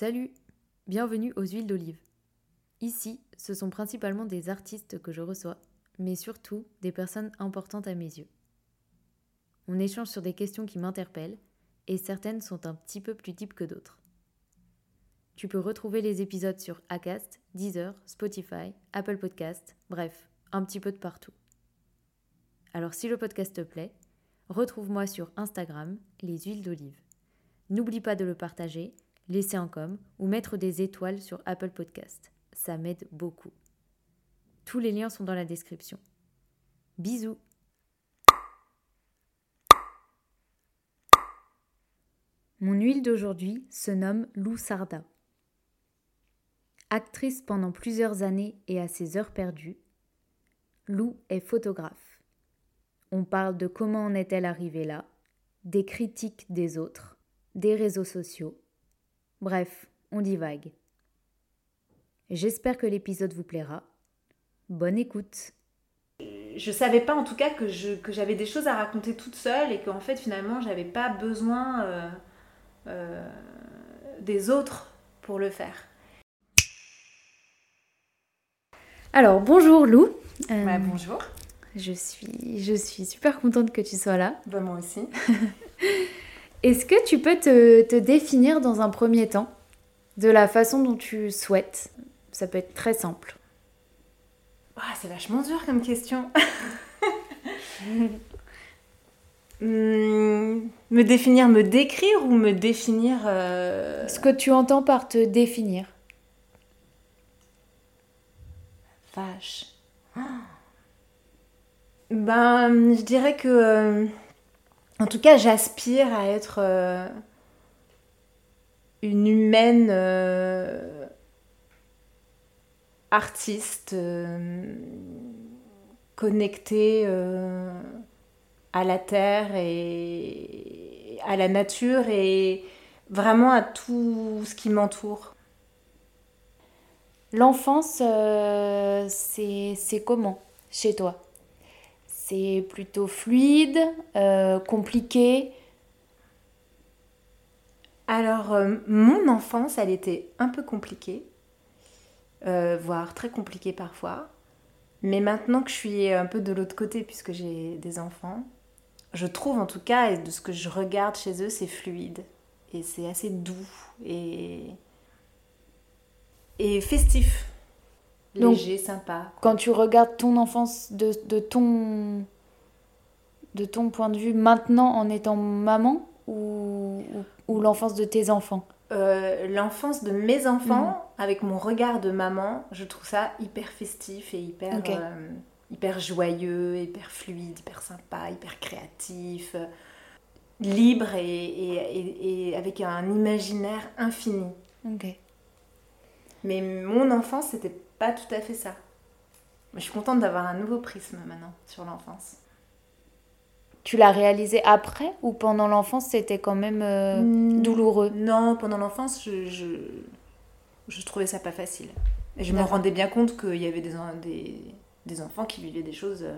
Salut Bienvenue aux huiles d'olive. Ici, ce sont principalement des artistes que je reçois, mais surtout des personnes importantes à mes yeux. On échange sur des questions qui m'interpellent, et certaines sont un petit peu plus deep que d'autres. Tu peux retrouver les épisodes sur Acast, Deezer, Spotify, Apple Podcast, bref, un petit peu de partout. Alors si le podcast te plaît, retrouve-moi sur Instagram, les huiles d'olive. N'oublie pas de le partager, laisser un com ou mettre des étoiles sur Apple Podcast. Ça m'aide beaucoup. Tous les liens sont dans la description. Bisous Mon huile d'aujourd'hui se nomme Lou Sarda. Actrice pendant plusieurs années et à ses heures perdues, Lou est photographe. On parle de comment en est-elle arrivée là, des critiques des autres, des réseaux sociaux. Bref, on divague. J'espère que l'épisode vous plaira. Bonne écoute. Je savais pas en tout cas que, j'avais des choses à raconter toute seule et qu'en fait finalement j'avais pas besoin euh, euh, des autres pour le faire. Alors bonjour Lou. Euh, bonjour. Je suis, je suis super contente que tu sois là. Bah, moi aussi. Est-ce que tu peux te, définir dans un premier temps de la façon dont tu souhaites? Ça peut être très simple. Ah, c'est vachement dur comme question. Hmm, me définir, me décrire ou me définir euh, Ce que tu entends par te définir. Vache. Ben, je dirais que euh, en tout cas, j'aspire à être euh, une humaine euh, artiste, euh, connectée à la terre et à la nature et vraiment à tout ce qui m'entoure. L'enfance, c'est comment chez toi? C'est plutôt fluide, euh, compliqué Alors, euh, mon enfance, elle était un peu compliquée, euh, voire très compliquée parfois. Mais maintenant que je suis un peu de l'autre côté, puisque j'ai des enfants, je trouve en tout cas, et de ce que je regarde chez eux, c'est fluide. Et c'est assez doux et, et festif léger, sympa. Quand tu regardes ton enfance de, ton, de ton point de vue maintenant en étant maman ou, ou, l'enfance de tes enfants? Euh, L'enfance de mes enfants, mhm. avec mon regard de maman, je trouve ça hyper festif et hyper, euh, hyper joyeux, hyper fluide, hyper sympa, hyper créatif, libre et, et, avec un imaginaire infini. Mais mon enfance, c'était pas tout à fait ça. Mais je suis contente d'avoir un nouveau prisme maintenant sur l'enfance. Tu l'as réalisé après ou pendant l'enfance c'était quand même euh, hmm, douloureux? Non, pendant l'enfance je, je, trouvais ça pas facile. Et je me rendais bien compte qu'il y avait des, des, des, enfants qui vivaient des choses euh,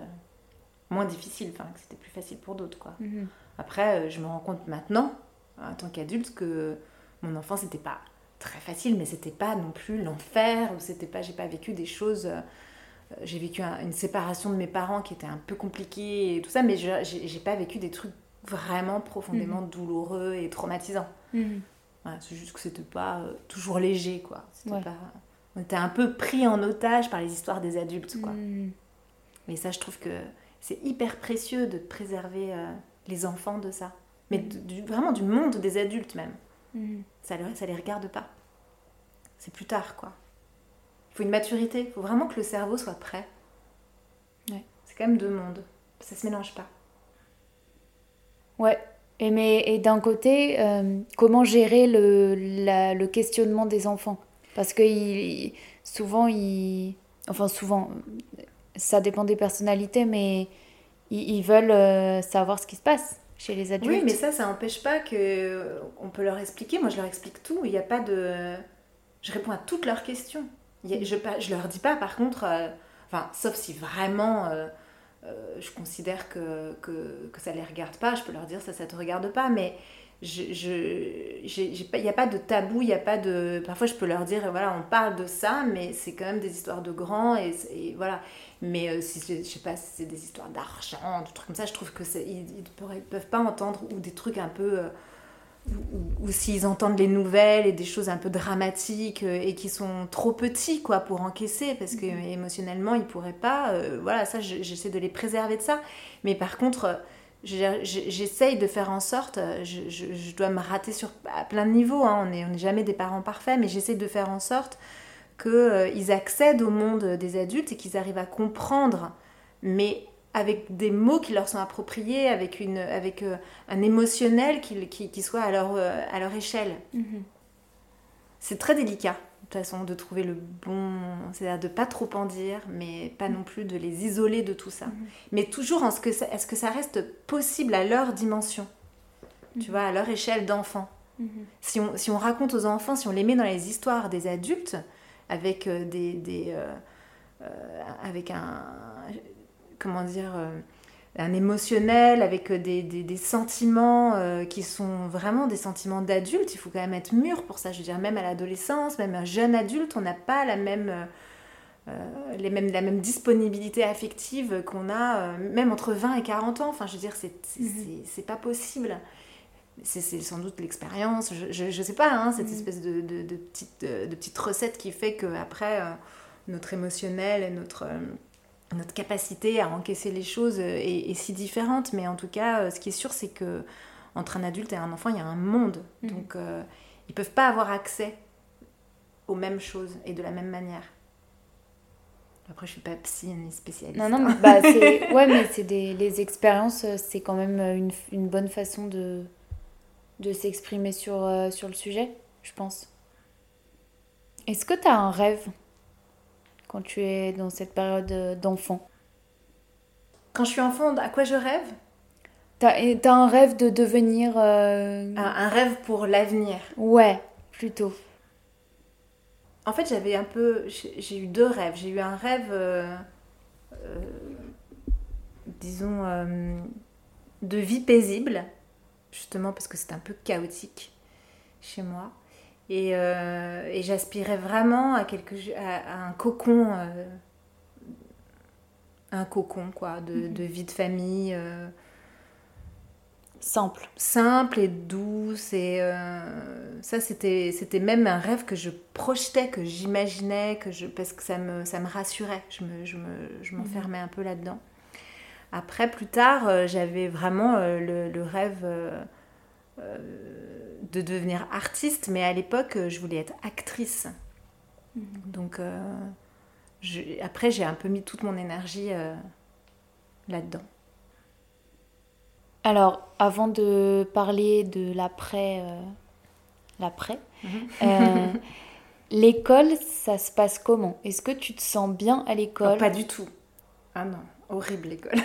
moins difficiles, enfin que c'était plus facile pour d'autres quoi. Mhm. Après, euh, je me rends compte maintenant, en tant qu'adulte, que mon enfance n'était pas très facile, mais c'était pas non plus l'enfer, ou c'était pas, j'ai pas vécu des choses. Euh, j'ai vécu une séparation de mes parents qui était un peu compliquée et tout ça, mais j'ai pas vécu des trucs vraiment profondément mhm. douloureux et traumatisants. Mhm. c'est juste que c'était pas euh, toujours léger, quoi. Pas... On était un peu pris en otage par les histoires des adultes, quoi. Mhm. Mais ça, je trouve que c'est hyper précieux de préserver euh, les enfants de ça. Mais vraiment du monde des adultes, même. Mhm. Ça, ça les regarde pas. C'est plus tard, quoi. Il faut une maturité. Il faut vraiment que le cerveau soit prêt. C'est quand même deux mondes. Ça se mélange pas. Ouais. Et, mais, et d'un côté, euh, comment gérer le, le questionnement des enfants? Parce que souvent, ils, enfin souvent, ça dépend des personnalités, mais ils, veulent euh, savoir ce qui se passe les adultes. Oui, mais ça, ça n'empêche pas que on peut leur expliquer. Moi, je leur explique tout. Il n'y a pas de. Je réponds à toutes leurs questions. je, je leur dis pas, par contre, euh, enfin, sauf si vraiment euh, je considère que, que, que, ça les regarde pas, je peux leur dire ça, ça te regarde pas, mais il je, n'y a pas de tabou, il y a pas de... Parfois, je peux leur dire, voilà, on parle de ça, mais c'est quand même des histoires de grands, et, voilà. Mais euh, si, je, sais pas, si c'est des histoires d'argent, des trucs comme ça, je trouve que ils ne peuvent pas entendre, ou des trucs un peu... Euh, ou, s'ils entendent les nouvelles et des choses un peu dramatiques euh, et qui sont trop petits quoi pour encaisser parce que mhm. émotionnellement ils pourraient pas voilà ça j'essaie de les préserver de ça mais par contre j'essaye de faire en sorte, euh, je, je, dois me rater sur, à plein de niveaux, hein, on n'est on est jamais des parents parfaits, mais j'essaie de faire en sorte qu'ils euh, accèdent au monde des adultes et qu'ils arrivent à comprendre, mais avec des mots qui leur sont appropriés, avec, une, avec euh, un émotionnel qui, qui, qui, soit à leur, à leur échelle. Mm-hmm. C'est très délicat façon de trouver le bon, c'est-à-dire de pas trop en dire, mais pas non plus de les isoler de tout ça. Mhm. Mais toujours en ce que est-ce que ça reste possible à leur dimension, tu mhm. vois, à leur échelle d'enfant. Mhm. Si, on, si on raconte aux enfants, si on les met dans les histoires des adultes, avec euh, des, des euh, euh, avec un, comment dire un émotionnel, avec euh, des, des, sentiments euh, qui sont vraiment des sentiments d'adultes. Il faut quand même être mûr pour ça. Je veux dire, même à l'adolescence, même un jeune adulte, on n'a pas la même, euh, les mêmes, la même disponibilité affective qu'on a, même entre 20 et 40 ans. Enfin, je veux dire, c'est mm pas possible. C'est sans doute l'expérience, je, je, sais pas, hein, cette mhm. espèce de, de, de, petite, de, petite recette qui fait qu'après, notre émotionnel et notre notre capacité à encaisser les choses est, si différente, mais en tout cas, euh, ce qui est sûr, c'est que entre un adulte et un enfant, il y a un monde. Mhm. Donc, euh, ils peuvent pas avoir accès aux mêmes choses et de la même manière. Après, je suis pas psy ni spécialiste. Non, non, mais bah, ouais, mais c'est des les expériences, euh, c'est quand même une, une, bonne façon de de s'exprimer sur sur le sujet, je pense. Est-ce que tu as un rêve? Quand tu es dans cette période euh, d'enfant? Quand je suis enfant, à quoi je rêve? T'as as un rêve de devenir... Euh, un, rêve pour l'avenir Ouais, plutôt. En fait, j'avais un peu... J'ai eu deux rêves. J'ai eu un rêve, euh, disons, de vie paisible, justement parce que c'est un peu chaotique chez moi. Euh, et, j'aspirais vraiment à, quelque, à, un cocon, euh, un cocon quoi, de, mhm. de vie de famille. Euh, simple. Simple et douce. Et ça, c'était, c'était même un rêve que je projetais, que j'imaginais, que je, parce que ça me, ça me rassurait. Je, me, je, me, je m'enfermais mhm. un peu là-dedans. Après, plus tard, j'avais vraiment le, le, rêve de devenir artiste, mais à l'époque, je voulais être actrice. Mhm. Donc, euh, après, j'ai un peu mis toute mon énergie euh, là-dedans. Alors, avant de parler de l'après, euh, l'après, mhm. l'école, ça se passe comment? Est-ce que tu te sens bien à l'école? Pas du tout. Ah non, horrible l'école.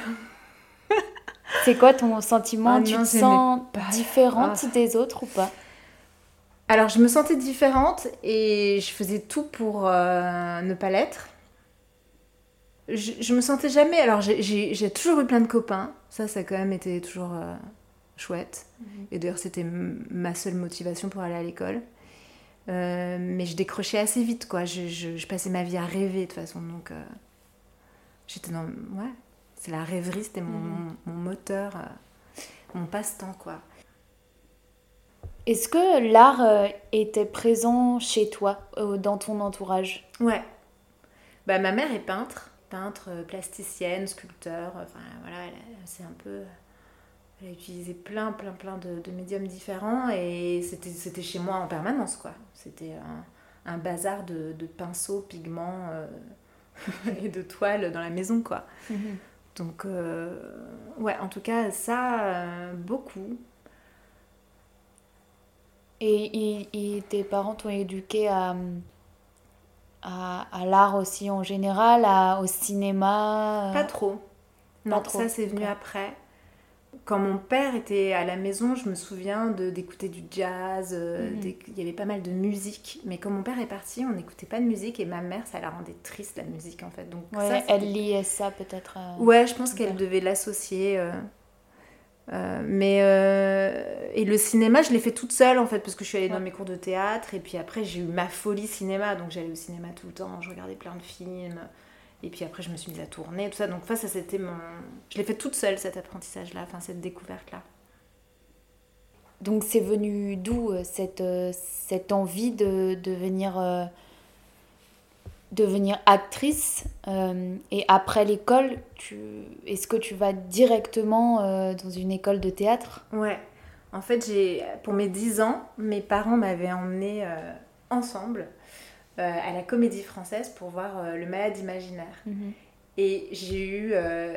C'est quoi ton sentiment? Ah Tu te sens différente ah. des autres ou pas? Alors, je me sentais différente et je faisais tout pour euh, ne pas l'être. Je, me sentais jamais. Alors, j'ai toujours eu plein de copains. Ça, ça a quand même été toujours euh, chouette. Mhm. Et d'ailleurs, c'était ma seule motivation pour aller à l'école. Euh, mais je décrochais assez vite, quoi. Je, passais ma vie à rêver, de toute façon. Donc, j'étais dans. Ouais, c'est la rêverie, c'était mon, mm. moteur, euh, mon passe-temps, quoi. Est-ce que l'art euh, était présent chez toi, euh, dans ton entourage? Ouais. Bah, ma mère est peintre, peintre, plasticienne, sculpteur, enfin voilà, c'est un peu... Elle a utilisé plein, plein, plein de, médiums différents et c'était chez moi en permanence, quoi. C'était un, bazar de, pinceaux, pigments et de toiles dans la maison, quoi. Mm-hmm. Donc, euh, ouais, en tout cas, ça, euh, beaucoup. Et, tes parents t'ont éduqué à, à, l'art aussi en général, au cinéma Pas trop. non, ça c'est venu après. Quand mon père était à la maison, je me souviens d'écouter du jazz, euh, Mhm. des- il y avait pas mal de musique. Mais quand mon père est parti, on n'écoutait pas de musique et ma mère, ça la rendait triste la musique en fait. Donc Ouais, ça, elle liait ça peut-être. à- Ouais, je pense qu'elle devait l'associer. euh, euh, mais euh, et le cinéma, je l'ai fait toute seule en fait parce que je suis allée dans mes cours de théâtre et puis après j'ai eu ma folie cinéma, donc j'allais au cinéma tout le temps, je regardais plein de films. Et puis après, je me suis mise à tourner, tout ça. Donc, ça, ça c'était mon. Je l'ai fait toute seule, cet apprentissage-là, enfin, cette découverte-là. Donc c'est venu d'où euh, cette, euh, cette envie de devenir, euh, devenir actrice euh, Et après l'école, tu... est-ce que tu vas directement euh, dans une école de théâtre? Ouais. En fait, j'ai pour mes 10 ans, mes parents m'avaient emmenée ensemble à la Comédie Française pour voir euh, Le Malade Imaginaire. Et j'ai eu euh,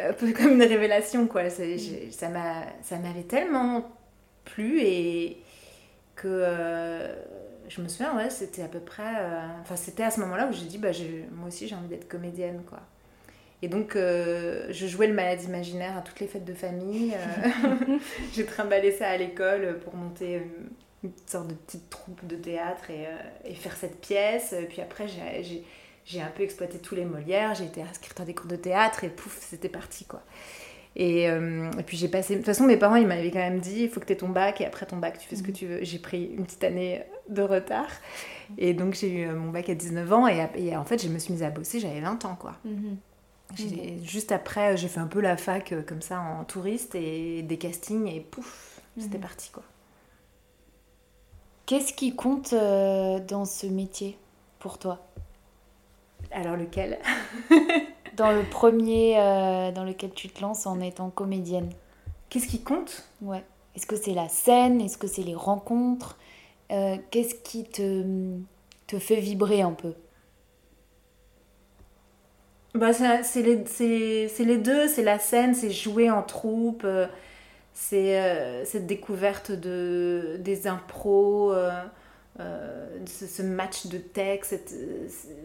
un peu comme une révélation, quoi. J'ai- Ça m'a- ça m'avait tellement plu et que euh, je me souviens, ouais, c'était à peu près. euh, Enfin, c'était à ce moment-là où j'ai dit, bah, moi aussi j'ai envie d'être comédienne, quoi. Et donc, euh, je jouais le malade imaginaire à toutes les fêtes de famille. euh, j'ai trimballé ça à l'école pour monter euh, une sorte de petite troupe de théâtre et, euh, et faire cette pièce. Puis après, j'ai- un peu exploité tous les Molières, j'ai été inscrite à des cours de théâtre et pouf, c'était parti quoi. Et, euh, et puis j'ai passé. De toute façon, mes parents ils m'avaient quand même dit il faut que tu aies ton bac et après ton bac, tu fais ce que tu veux. J'ai pris une petite année de retard et donc j'ai eu euh, mon bac à 19 ans et, et en fait, je me suis mise à bosser, j'avais 20 ans quoi. J'ai- Juste après, j'ai fait un peu la fac euh, comme ça en touriste et des castings et pouf, c'était Mhm. parti quoi. Qu'est-ce qui compte euh, dans ce métier pour toi? Alors lequel? Dans le premier euh, dans lequel tu te lances en étant comédienne. Qu'est-ce qui compte? Ouais. Est-ce que c'est la scène? Est-ce que c'est les rencontres? Euh, Qu'est-ce qui te, te fait vibrer un peu? Bah, c'est les, deux, c'est la scène, c'est jouer en troupe, c'est euh, cette découverte de, des impros, euh, euh, ce, ce match de texte,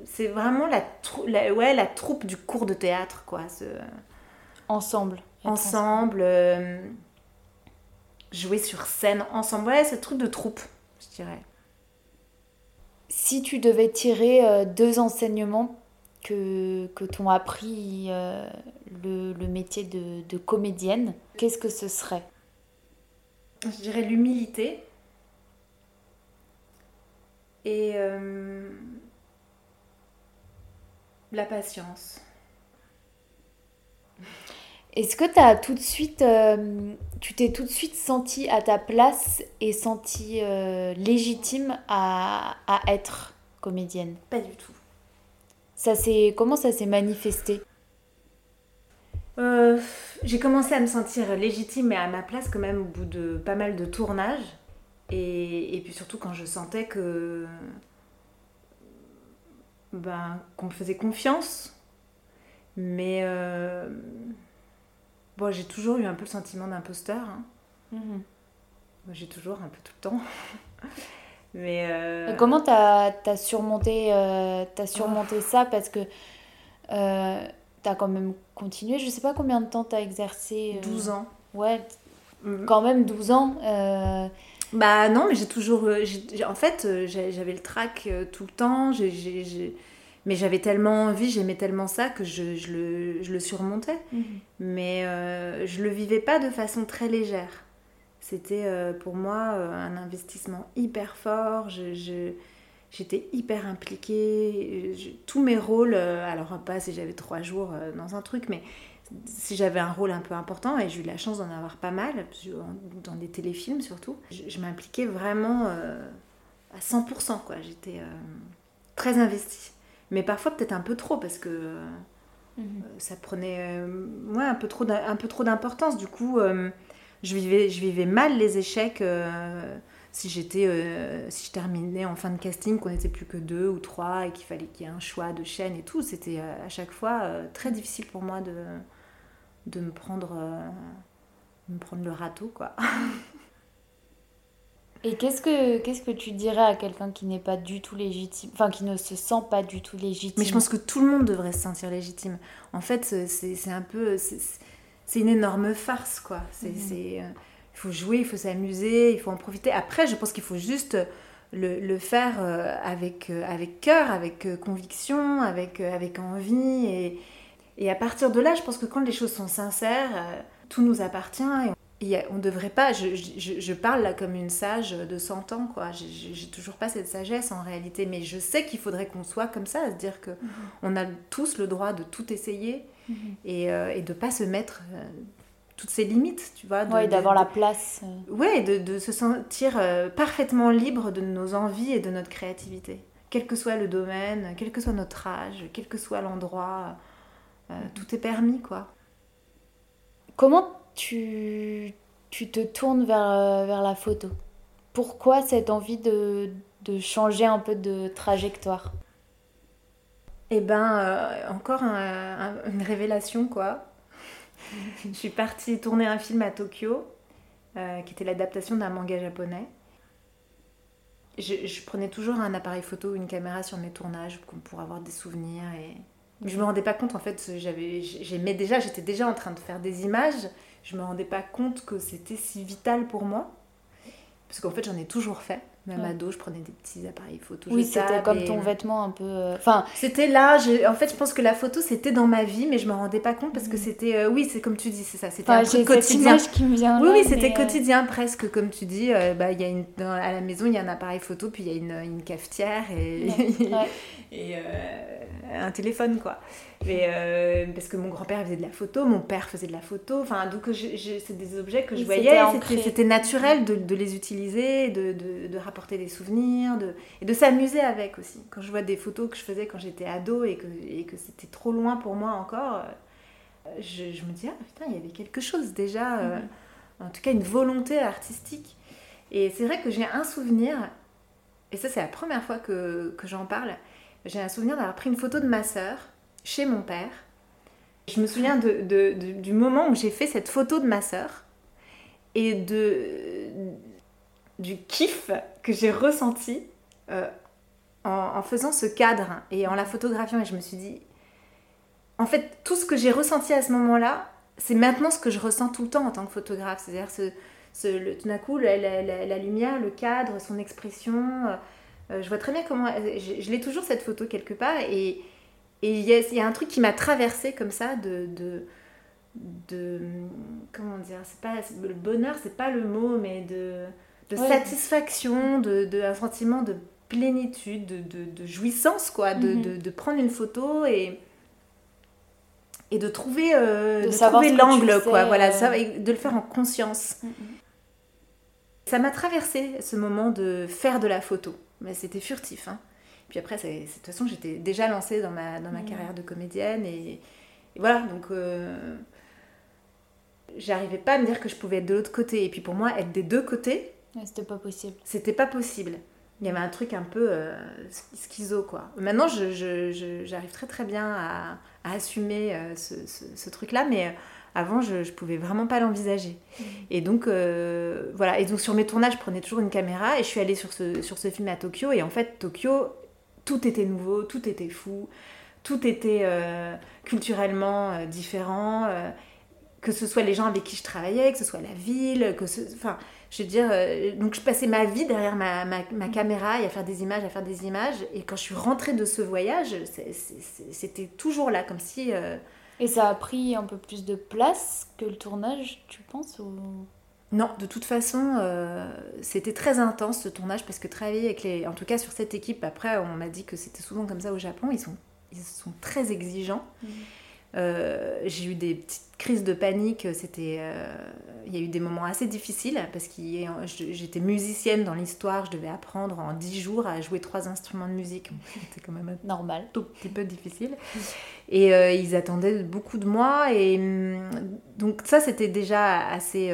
c'est- vraiment la, ouais, la troupe du cours de théâtre, quoi. ce- Ensemble. ensemble, jouer sur scène ensemble, ouais, ce truc de troupe, je dirais. Si tu devais tirer deux enseignements que, que t'ont appris euh, le, le métier de, de comédienne, qu'est-ce que ce serait? Je dirais l'humilité. Et euh, la patience. Est-ce que t'as tout de suite, euh, tu t'es tout de suite senti à ta place et senti légitime à, à être comédienne? Pas du tout. Ça s'est, Comment ça s'est manifesté? Euh, j'ai commencé à me sentir légitime et à ma place quand même au bout de pas mal de tournages. Et, et puis surtout quand je sentais que ben, qu'on me faisait confiance. Mais euh, bon, j'ai toujours eu un peu le sentiment d'imposteur. hein. Moi, j'ai toujours un peu tout le temps. Mais euh, comment t'as as surmonté, euh, surmonté ça? Parce que euh, t'as quand même continué. Je sais pas combien de temps t'as exercé. euh, 12 ans. Ouais, Mm. quand même 12 ans. euh, Bah non, mais j'ai toujours. euh, en fait, euh, j'avais le trac euh, tout le temps. j'ai- mais j'avais tellement envie, j'aimais tellement ça que je, je le, je le surmontais. Mais euh, je le vivais pas de façon très légère. C'était euh, pour moi euh, un investissement hyper fort. Je, je- j'étais hyper impliquée. Je- tous mes rôles, euh, alors pas si j'avais trois jours dans un truc, mais si j'avais un rôle un peu important, et j'ai eu la chance d'en avoir pas mal, dans des téléfilms surtout, je, m'impliquais vraiment à 100%. Quoi. J'étais très investie. Mais parfois peut-être un peu trop, parce que euh, ça prenait euh, ouais, un peu trop d'im- un peu trop d'importance. Du coup, euh, je, vivais, je vivais mal les échecs. euh, si j'étais euh, si je terminais en fin de casting qu'on n'était plus que deux ou trois et qu'il fallait qu'il y ait un choix de chaîne et tout c'était euh, à chaque fois très difficile pour moi de, de me prendre de me prendre le râteau quoi Et qu'est-ce que qu'est-ce que tu dirais à quelqu'un qui n'est pas du tout légitime, enfin qui ne se sent pas du tout légitime? Mais je pense que tout le monde devrait se sentir légitime en fait c'est c'est un peu c'est- c'est- une énorme farce, quoi. C'est, euh, il faut jouer, il faut s'amuser, il faut en profiter. Après, je pense qu'il faut juste le, le faire euh, avec, euh, avec cœur, avec euh, conviction, avec, euh, avec envie. Et, et à partir de là, je pense que quand les choses sont sincères, euh, tout nous appartient. Et on, devrait pas. Je, je, je parle là comme une sage de 100 ans, quoi. J'ai- toujours pas cette sagesse en réalité, mais je sais qu'il faudrait qu'on soit comme ça, à se dire que on a tous le droit de tout essayer Mhm. et, euh, et de pas se mettre euh, toutes ses limites, tu vois. de- d'avoir la place. euh. Ouais, de, de se sentir parfaitement libre de nos envies et de notre créativité. Quel que soit le domaine, quel que soit notre âge, quel que soit l'endroit, euh, tout est permis, quoi. Comment tu, tu te tournes vers, vers la photo? Pourquoi cette envie de, de changer un peu de trajectoire? Eh ben, euh, encore un- un- une révélation, quoi. Je suis partie tourner un film à Tokyo, euh, qui était l'adaptation d'un manga japonais. Je, je prenais toujours un appareil photo ou une caméra sur mes tournages pour, pour avoir des souvenirs. Et... Je me rendais pas compte, en fait, j'avais, j'aimais déjà, j'étais déjà en train de faire des images. Je me rendais pas compte que c'était si vital pour moi. Parce qu'en fait, j'en ai toujours fait. Même Ouais. ado, je prenais des petits appareils photo. Oui, c'était comme et- ton vêtement un peu. euh, Enfin, c'était là, je- en fait, je pense que la photo c'était dans ma vie, mais je me rendais pas compte parce que c'était, euh, oui, c'est comme tu dis, c'est ça, c'était enfin, un truc quotidien. qui me vient Oui, oui, c'était euh, quotidien presque, comme tu dis. euh, bah, il y a une, dans- à la maison, il y a un appareil photo, puis il y a une, une cafetière et, Ouais. et un téléphone, quoi. Mais, euh, parce que mon grand-père faisait de la photo, mon père faisait de la photo, enfin, donc c'est des objets que je voyais, c'était naturel de, de les utiliser, de, de, de rapporter des souvenirs, de, et de s'amuser avec aussi. Quand je vois des photos que je faisais quand j'étais ado et que, et que c'était trop loin pour moi encore, euh, je, je me dis, ah putain, il y avait quelque chose déjà, euh, Mhm. en tout cas une volonté artistique. Et c'est vrai que j'ai un souvenir, et ça c'est la première fois que, que j'en parle, j'ai un souvenir d'avoir pris une photo de ma sœur chez mon père. Je me souviens de, du moment où j'ai fait cette photo de ma sœur et de, du kiff que j'ai ressenti euh, en, faisant ce cadre et en la photographiant. Et je me suis dit, en fait, tout ce que j'ai ressenti à ce moment-là, c'est maintenant ce que je ressens tout le temps en tant que photographe. C'est-à-dire, ce, le- tout d'un coup, la lumière, le cadre, son expression. euh, euh, je vois très bien comment. Je, je l'ai toujours cette photo quelque part. Et et il y, a- il y a un truc qui m'a traversé comme ça de. de de comment dire c'est pas le bonheur c'est pas le mot mais de de Ouais. satisfaction de, de un sentiment de plénitude de, jouissance quoi de, Mhm. de, de prendre une photo et et de trouver euh, De de, savoir trouver l'angle quoi voilà euh. ça et de le faire en conscience Mhm. ça m'a traversé ce moment de faire de la photo mais c'était furtif hein. Puis après de toute façon j'étais déjà lancée dans ma dans ma Mhm. carrière de comédienne et, et voilà donc euh, j'arrivais pas à me dire que je pouvais être de l'autre côté et puis pour moi être des deux côtés Ouais, c'était pas possible. c'était pas possible. Il y avait un truc un peu euh, schizo, quoi. Maintenant, j'arrive très très bien à, à assumer euh, ce, ce- ce truc-là, mais avant, je, je pouvais vraiment pas l'envisager. Et donc, voilà. Et donc, sur mes tournages, je prenais toujours une caméra et je suis allée sur ce, sur ce film à Tokyo. Et en fait, Tokyo, tout était nouveau, tout était fou, tout était euh, culturellement euh, différent. euh, que ce soit les gens avec qui je travaillais, que ce soit la ville, que. Enfin, je veux dire, donc je passais ma vie derrière ma, caméra et à faire des images, à faire des images. Et quand je suis rentrée de ce voyage, c'était toujours là, comme si... Et ça a pris un peu plus de place que le tournage, tu penses. Non, de toute façon, euh, c'était très intense ce tournage parce que travailler avec les... En tout cas sur cette équipe, après on m'a dit que c'était souvent comme ça au Japon, ils sont, ils sont très exigeants. Mhm. Euh, j'ai eu des petites crises de panique, c'était... euh, Il y a eu des moments assez difficiles parce que j'étais musicienne dans l'histoire, je devais apprendre en 10 jours à jouer trois instruments de musique. C'était quand même un Normal. tout petit peu difficile. Et euh, ils attendaient beaucoup de moi. Et hum, donc ça, c'était déjà assez,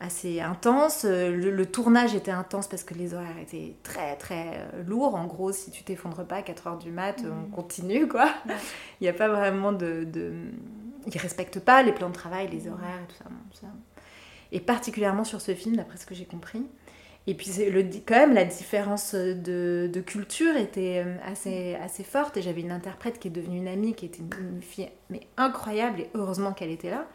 assez intense. Euh, Le, le tournage était intense parce que les horaires étaient très, très euh, lourds. En gros, si tu t'effondres pas à 4h du mat, Mhm. on continue, quoi. Ouais. Il n'y a pas vraiment de... de... Ils respectent pas les plans de travail, les horaires et tout ça. bon, ça. Et particulièrement sur ce film, d'après ce que j'ai compris. Et puis le, quand même, la différence de, de culture était euh, assez, assez forte. Et j'avais une interprète qui est devenue une amie, qui était une, une fille mais incroyable, et heureusement qu'elle était là.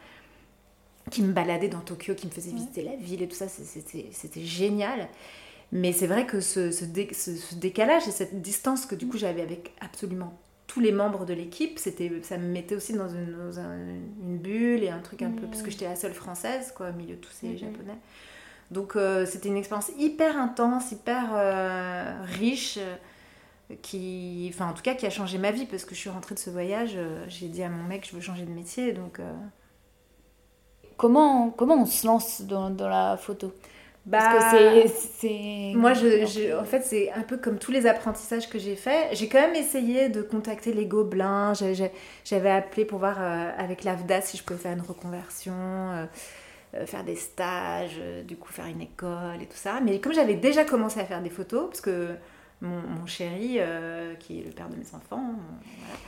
Qui me baladait dans Tokyo, qui me faisait visiter la ville et tout ça, c'était génial. Mais c'est vrai que ce, ce, décalage et cette distance que du coup j'avais avec absolument tous les membres de l'équipe, c'était ça me mettait aussi dans une, une, bulle et un truc un peu parce que j'étais la seule française quoi au milieu de tous ces japonais. Donc euh, c'était une expérience hyper intense, hyper euh, riche qui enfin en tout cas qui a changé ma vie parce que je suis rentrée de ce voyage, euh, j'ai dit à mon mec je veux changer de métier donc comment comment on se lance dans, dans la photo? Bah, Parce que c'est. Moi, je, en fait, c'est un peu comme tous les apprentissages que j'ai faits. J'ai quand même essayé de contacter les gobelins. J'avais appelé pour voir euh, avec l'AFDA si je pouvais faire une reconversion, euh, euh, faire des stages, du coup, faire une école et tout ça. Mais comme j'avais déjà commencé à faire des photos, parce que mon, chéri, euh, qui est le père de mes enfants,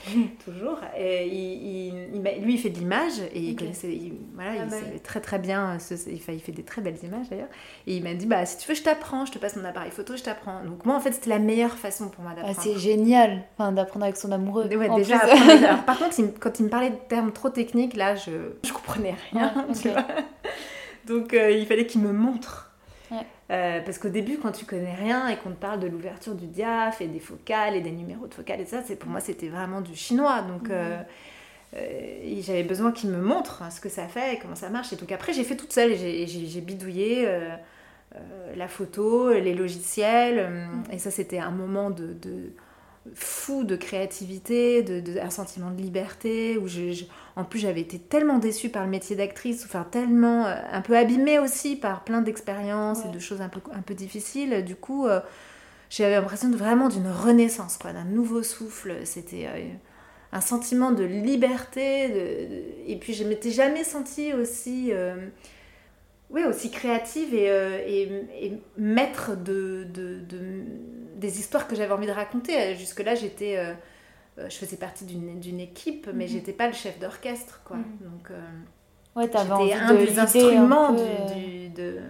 toujours, et il, lui il fait de l'image et il connaissait, voilà, ah il bah savait très très bien, il, fait, il fait des très belles images d'ailleurs. Et il m'a dit bah si tu veux je t'apprends, je te passe mon appareil photo, je t'apprends. Donc moi en fait c'était la meilleure façon pour moi ah, d'apprendre. c'est génial, enfin, d'apprendre avec son amoureux. Ouais, déjà. par contre quand il me parlait de termes trop techniques là je je comprenais rien. Donc euh, il fallait qu'il me montre. Euh, parce qu'au début, quand tu connais rien et qu'on te parle de l'ouverture du diaph et des focales et des numéros de focales et ça, c'est pour moi c'était vraiment du chinois. Donc euh, euh, j'avais besoin qu'il me montre ce que ça fait et comment ça marche. Et donc après, j'ai fait toute seule et j'ai bidouillé la photo, les logiciels. et ça, c'était un moment de, de, fou de créativité, de, un sentiment de liberté où je en plus, j'avais été tellement déçue par le métier d'actrice, enfin tellement euh, un peu abîmée aussi par plein d'expériences et de choses un peu, un peu difficiles. Du coup, euh, j'avais l'impression de, vraiment d'une renaissance, quoi, d'un nouveau souffle. C'était euh, un sentiment de liberté. Et puis, je m'étais jamais sentie aussi, oui, aussi créative et, et, maître de, de, des histoires que j'avais envie de raconter. Jusque-là, j'étais euh, je faisais partie d'une équipe, mais mhm. j'étais pas le chef d'orchestre, quoi. Mhm. Donc, euh, ouais, j'étais un des instruments du, euh, de...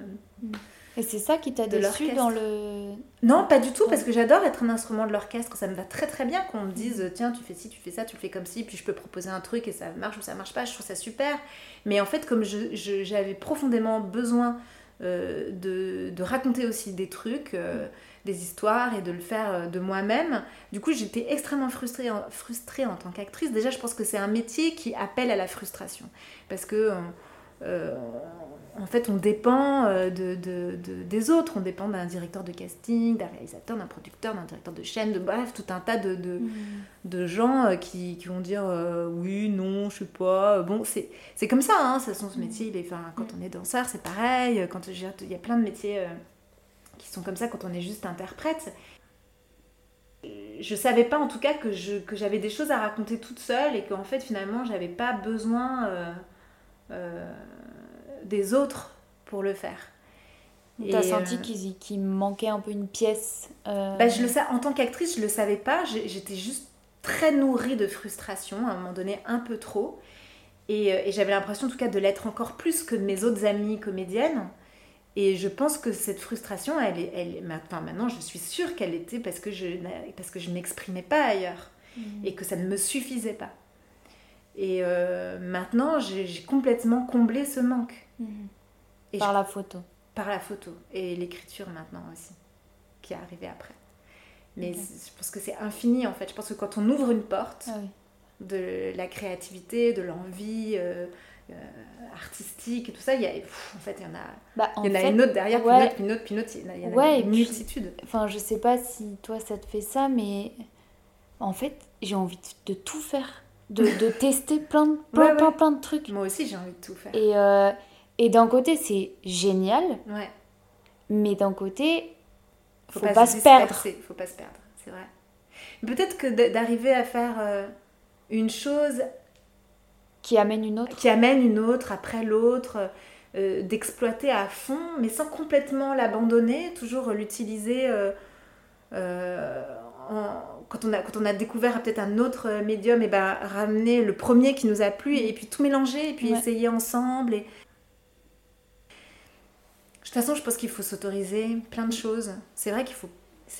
Mhm. Et c'est ça qui t'a déçu dans le... Non, pas du tout, parce que j'adore être un instrument de l'orchestre. Ça me va très très bien qu'on me dise, tiens, tu fais ci, tu fais ça, tu le fais comme ci, puis je peux proposer un truc et ça marche ou ça marche pas. Je trouve ça super. Mais en fait, comme j'avais profondément besoin de, de, raconter aussi des trucs des histoires et de le faire euh, de moi-même. Du coup, j'étais extrêmement frustrée en, frustrée en tant qu'actrice. Déjà, je pense que c'est un métier qui appelle à la frustration. Parce que, euh, euh, en fait, on dépend de, de, des autres. On dépend d'un directeur de casting, d'un réalisateur, d'un producteur, d'un directeur de chaîne, de bref, tout un tas de, de, mm. gens qui, qui, vont dire oui, non, je sais pas. Bon, c'est comme ça, hein, ça, ce métier. Il est, quand on est danseur, c'est pareil. Quand il y a plein de métiers qui sont comme ça quand on est juste interprète. Je savais pas en tout cas que, je, que j'avais des choses à raconter toute seule et qu'en fait finalement j'avais pas besoin euh, euh, des autres pour le faire. Tu as senti euh, qu'il, manquait un peu une pièce bah, je le sais, En tant qu'actrice, je le savais pas. J'étais juste très nourrie de frustration, à un moment donné un peu trop. Et, et j'avais l'impression en tout cas de l'être encore plus que mes autres amies comédiennes. Et je pense que cette frustration, elle est, elle, maintenant, maintenant, je suis sûre qu'elle était parce que je, parce que je m'exprimais pas ailleurs mmh. et que ça ne me suffisait pas. Et euh, maintenant, j'ai complètement comblé ce manque. Mmh. Et par la photo. Par la photo et l'écriture maintenant aussi, qui est arrivée après. Mais je pense que c'est infini en fait. Je pense que quand on ouvre une porte ah de la créativité, de l'envie, euh, euh, artistique et tout ça, il y a, en fait, il y en a, bah, il y en a une autre derrière, puis une autre, puis une autre, puis une autre, il y en a, une multitude. enfin, je sais pas si toi ça te fait ça, mais en fait, j'ai envie de, tout faire, de, de tester plein de, plein, plein, plein, de trucs. Moi aussi, j'ai envie de tout faire. Et, euh, et d'un côté, c'est génial, ouais. mais d'un côté, faut, faut pas, se perdre. Faut pas se perdre, c'est vrai. Peut-être que d'arriver à faire euh, une chose qui amène une autre Qui amène une autre après l'autre, euh, d'exploiter à fond, mais sans complètement l'abandonner, toujours l'utiliser euh, euh, quand, on a, quand on a découvert peut-être un autre médium, et ben ramener le premier qui nous a plu et, puis tout mélanger et puis essayer ensemble. Et... De toute façon, je pense qu'il faut s'autoriser plein de choses. C'est vrai qu'il faut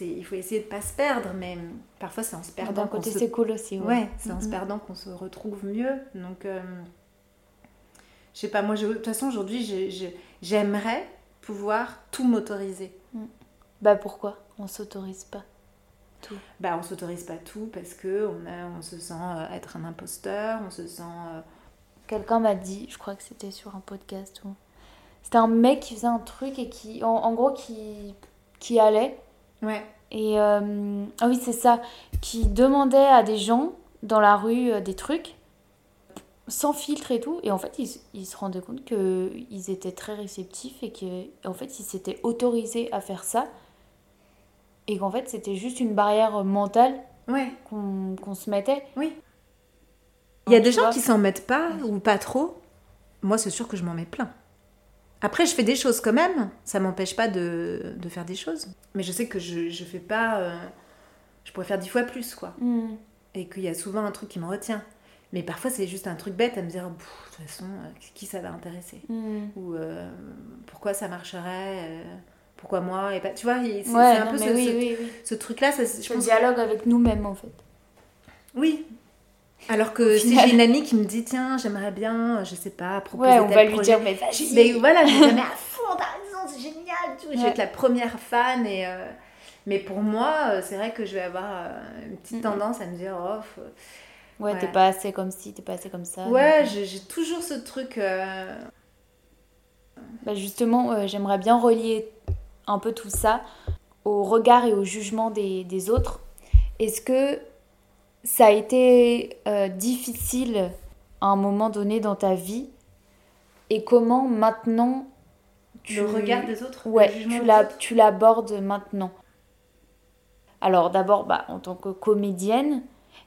il faut essayer de pas se perdre, mais parfois c'est en se perdant. D'un côté, c'est cool aussi. Ouais, c'est en se perdant qu'on se retrouve mieux. Donc, euh, Je sais pas, moi, de toute façon, aujourd'hui, j'aimerais pouvoir tout m'autoriser. Mm. Bah pourquoi on s'autorise pas tout? Bah on s'autorise pas tout parce que on, a, on se sent euh, être un imposteur, on se sent... Euh, Quelqu'un m'a dit, je crois que c'était sur un podcast ou... C'était un mec qui faisait un truc et qui, en, gros, qui, qui allait. Ouais. Et, euh, ah oui, c'est ça, qui demandait à des gens dans la rue des trucs sans filtre et tout. Et en fait, ils, se rendaient compte qu'ils étaient très réceptifs et qu'en fait, ils s'étaient autorisés à faire ça. Et qu'en fait, c'était juste une barrière mentale ouais. qu'on se mettait. Oui. Il y a des gens qui s'en mettent pas ou pas trop. Moi, c'est sûr que je m'en mets plein. Après, je fais des choses quand même. Ça m'empêche pas de, de, faire des choses. Mais je sais que je, je fais pas. Euh, je pourrais faire dix fois plus, quoi. Hmm. Et qu'il y a souvent un truc qui me retient. Mais parfois, c'est juste un truc bête à me dire, de toute façon, euh, qui ça va intéresser? Hmm. Ou euh, pourquoi ça marcherait Pourquoi moi et pas... Tu vois, c'est un peu ce, ce, truc-là. Je pense dialogue avec nous-mêmes, en fait. Oui. Alors que si j'ai une amie qui me dit, tiens, j'aimerais bien, je sais pas, proposer ouais, on va lui dire, mais vas-y. Mais voilà, je mais à fond, t'as raison, c'est génial. Je vais être la première fan et... Mais pour moi, c'est vrai que je vais avoir une petite tendance à me dire, oh, Ouais, t'es pas assez comme ci, t'es pas assez comme ça. Ouais, euh. j'ai toujours ce truc. Euh, bah justement, euh, j'aimerais bien relier un peu tout ça au regard et au jugement des, des autres. Est-ce que ça a été difficile à un moment donné dans ta vie et comment maintenant tu... Le regard des autres Ouais, tu l'abordes maintenant. Alors d'abord, bah, en tant que comédienne,